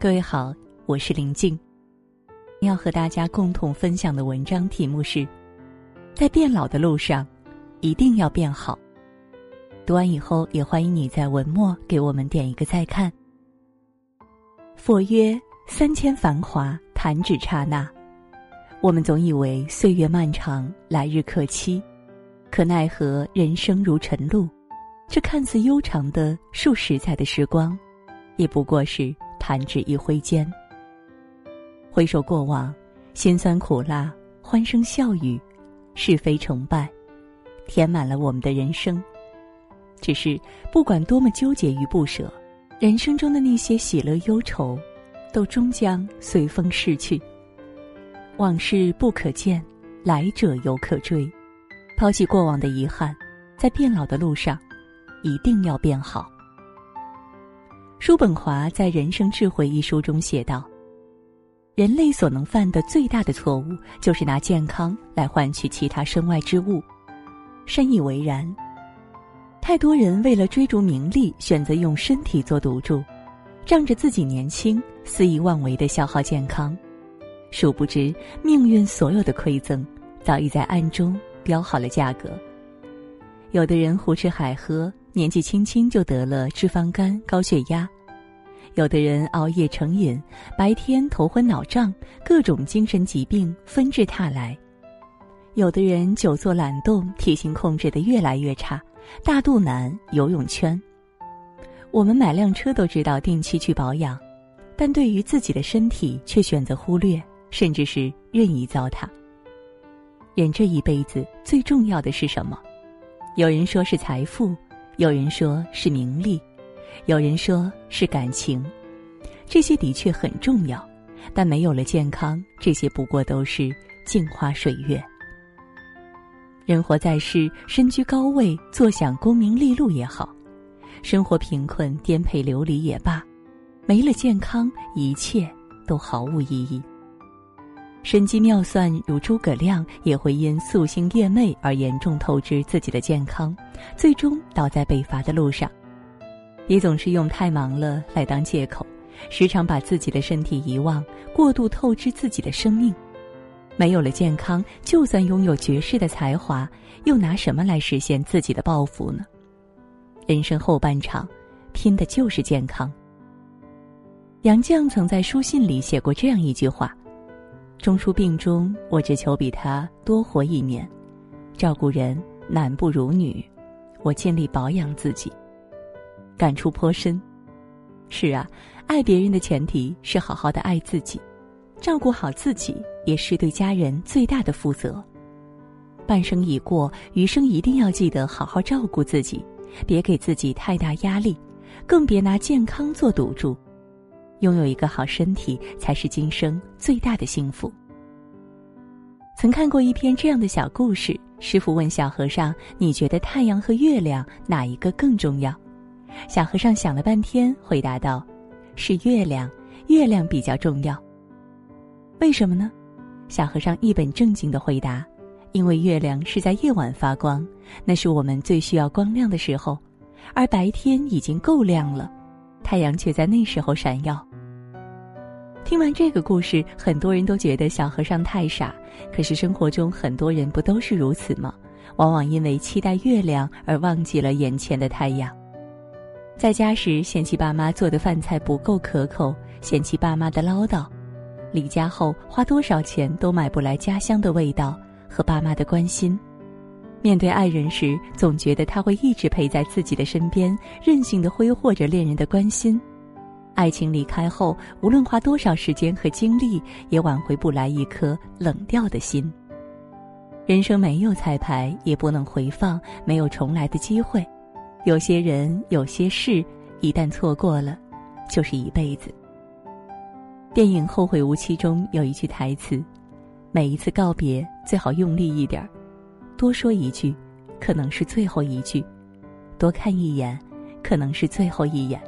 各位好，我是林静，要和大家共同分享的文章题目是：在变老的路上，一定要变好。读完以后，也欢迎你在文末给我们点一个再看。佛曰：三千繁华，弹指刹那。我们总以为岁月漫长，来日可期，可奈何人生如晨露，这看似悠长的数十载的时光，也不过是。弹指一挥间，回首过往，辛酸苦辣、欢声笑语、是非成败，填满了我们的人生。只是不管多么纠结与不舍，人生中的那些喜乐忧愁，都终将随风逝去。往事不可见，来者犹可追。抛弃过往的遗憾，在变老的路上，一定要变好。叔本华在《人生智慧》一书中写道：“人类所能犯的最大的错误，就是拿健康来换取其他身外之物。”深以为然。太多人为了追逐名利，选择用身体做赌注，仗着自己年轻，肆意妄为的消耗健康，殊不知命运所有的馈赠，早已在暗中标好了价格。有的人胡吃海喝。年纪轻轻就得了脂肪肝、高血压，有的人熬夜成瘾，白天头昏脑胀，各种精神疾病纷至沓来；有的人久坐懒动，体型控制的越来越差，大肚腩、游泳圈。我们买辆车都知道定期去保养，但对于自己的身体却选择忽略，甚至是任意糟蹋。人这一辈子最重要的是什么？有人说是财富。有人说是名利，有人说是感情，这些的确很重要，但没有了健康，这些不过都是镜花水月。人活在世，身居高位，坐享功名利禄也好；生活贫困，颠沛流离也罢，没了健康，一切都毫无意义。神机妙算如诸葛亮，也会因夙兴夜寐而严重透支自己的健康，最终倒在被罚的路上。也总是用太忙了来当借口，时常把自己的身体遗忘，过度透支自己的生命。没有了健康，就算拥有绝世的才华，又拿什么来实现自己的抱负呢？人生后半场，拼的就是健康。杨绛曾在书信里写过这样一句话。中出病中，我只求比他多活一年。照顾人男不如女，我尽力保养自己。感触颇深。是啊，爱别人的前提是好好的爱自己，照顾好自己也是对家人最大的负责。半生已过，余生一定要记得好好照顾自己，别给自己太大压力，更别拿健康做赌注。拥有一个好身体，才是今生最大的幸福。曾看过一篇这样的小故事：师傅问小和尚：“你觉得太阳和月亮哪一个更重要？”小和尚想了半天，回答道：“是月亮，月亮比较重要。”为什么呢？小和尚一本正经的回答：“因为月亮是在夜晚发光，那是我们最需要光亮的时候，而白天已经够亮了，太阳却在那时候闪耀。”听完这个故事，很多人都觉得小和尚太傻。可是生活中很多人不都是如此吗？往往因为期待月亮而忘记了眼前的太阳。在家时嫌弃爸妈做的饭菜不够可口，嫌弃爸妈的唠叨；离家后花多少钱都买不来家乡的味道和爸妈的关心。面对爱人时，总觉得他会一直陪在自己的身边，任性的挥霍着恋人的关心。爱情离开后，无论花多少时间和精力，也挽回不来一颗冷掉的心。人生没有彩排，也不能回放，没有重来的机会。有些人，有些事，一旦错过了，就是一辈子。电影《后会无期》中有一句台词：“每一次告别，最好用力一点儿，多说一句，可能是最后一句；多看一眼，可能是最后一眼。”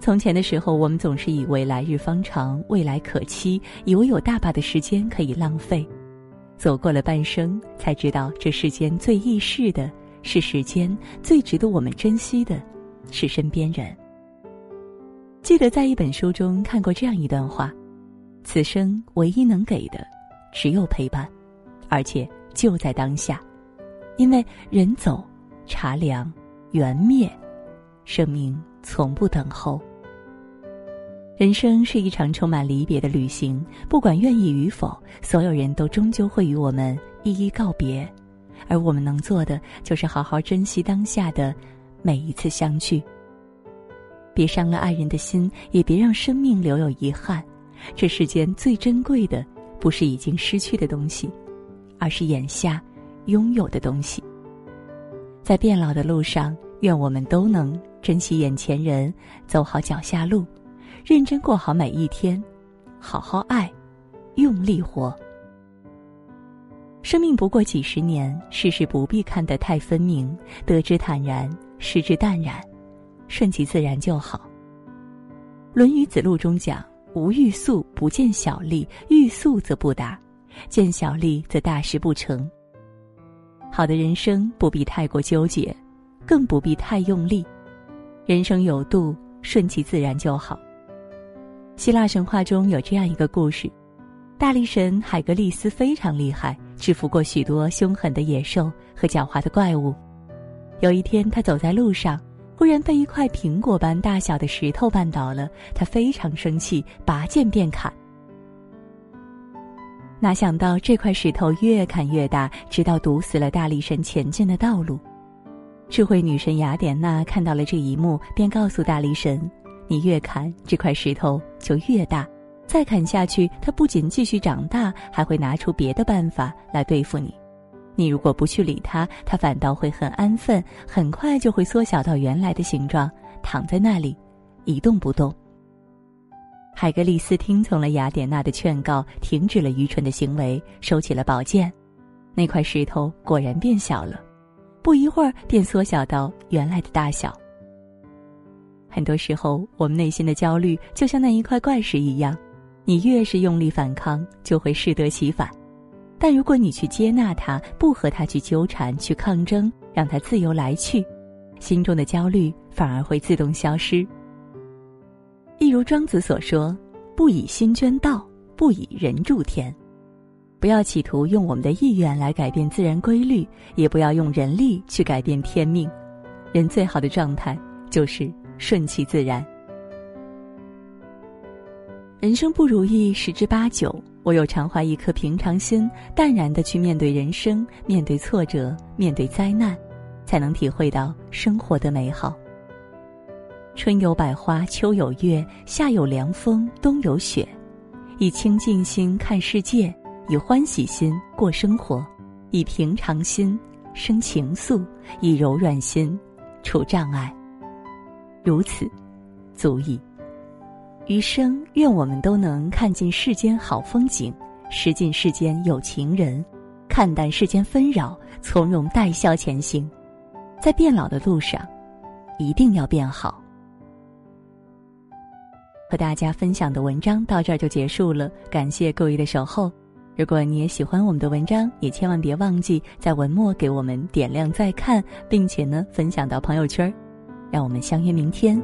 从前的时候，我们总是以为来日方长，未来可期，以为有大把的时间可以浪费。走过了半生，才知道这世间最易逝的是时间，最值得我们珍惜的是身边人。记得在一本书中看过这样一段话：此生唯一能给的，只有陪伴，而且就在当下，因为人走，茶凉，缘灭，生命从不等候。人生是一场充满离别的旅行，不管愿意与否，所有人都终究会与我们一一告别，而我们能做的就是好好珍惜当下的每一次相聚。别伤了爱人的心，也别让生命留有遗憾。这世间最珍贵的，不是已经失去的东西，而是眼下拥有的东西。在变老的路上，愿我们都能珍惜眼前人，走好脚下路。认真过好每一天，好好爱，用力活。生命不过几十年，世事不必看得太分明，得之坦然，失之淡然，顺其自然就好。《论语子路》中讲：“无欲速，不见小利；欲速则不达，见小利则大事不成。”好的人生不必太过纠结，更不必太用力，人生有度，顺其自然就好。希腊神话中有这样一个故事：大力神海格力斯非常厉害，制服过许多凶狠的野兽和狡猾的怪物。有一天，他走在路上，忽然被一块苹果般大小的石头绊倒了。他非常生气，拔剑便砍。哪想到这块石头越砍越大，直到堵死了大力神前进的道路。智慧女神雅典娜看到了这一幕，便告诉大力神。你越砍这块石头就越大，再砍下去，它不仅继续长大，还会拿出别的办法来对付你。你如果不去理它，它反倒会很安分，很快就会缩小到原来的形状，躺在那里，一动不动。海格力斯听从了雅典娜的劝告，停止了愚蠢的行为，收起了宝剑。那块石头果然变小了，不一会儿便缩小到原来的大小。很多时候，我们内心的焦虑就像那一块怪石一样，你越是用力反抗，就会适得其反。但如果你去接纳它，不和它去纠缠、去抗争，让它自由来去，心中的焦虑反而会自动消失。一如庄子所说：“不以心捐道，不以人助天。”不要企图用我们的意愿来改变自然规律，也不要用人力去改变天命。人最好的状态就是。顺其自然。人生不如意十之八九，唯有常怀一颗平常心，淡然的去面对人生，面对挫折，面对灾难，才能体会到生活的美好。春有百花，秋有月，夏有凉风，冬有雪。以清净心看世界，以欢喜心过生活，以平常心生情愫，以柔软心除障碍。如此，足矣。余生，愿我们都能看尽世间好风景，识尽世间有情人，看淡世间纷扰，从容带笑前行。在变老的路上，一定要变好。和大家分享的文章到这儿就结束了，感谢各位的守候。如果你也喜欢我们的文章，也千万别忘记在文末给我们点亮再看，并且呢分享到朋友圈让我们相约明天。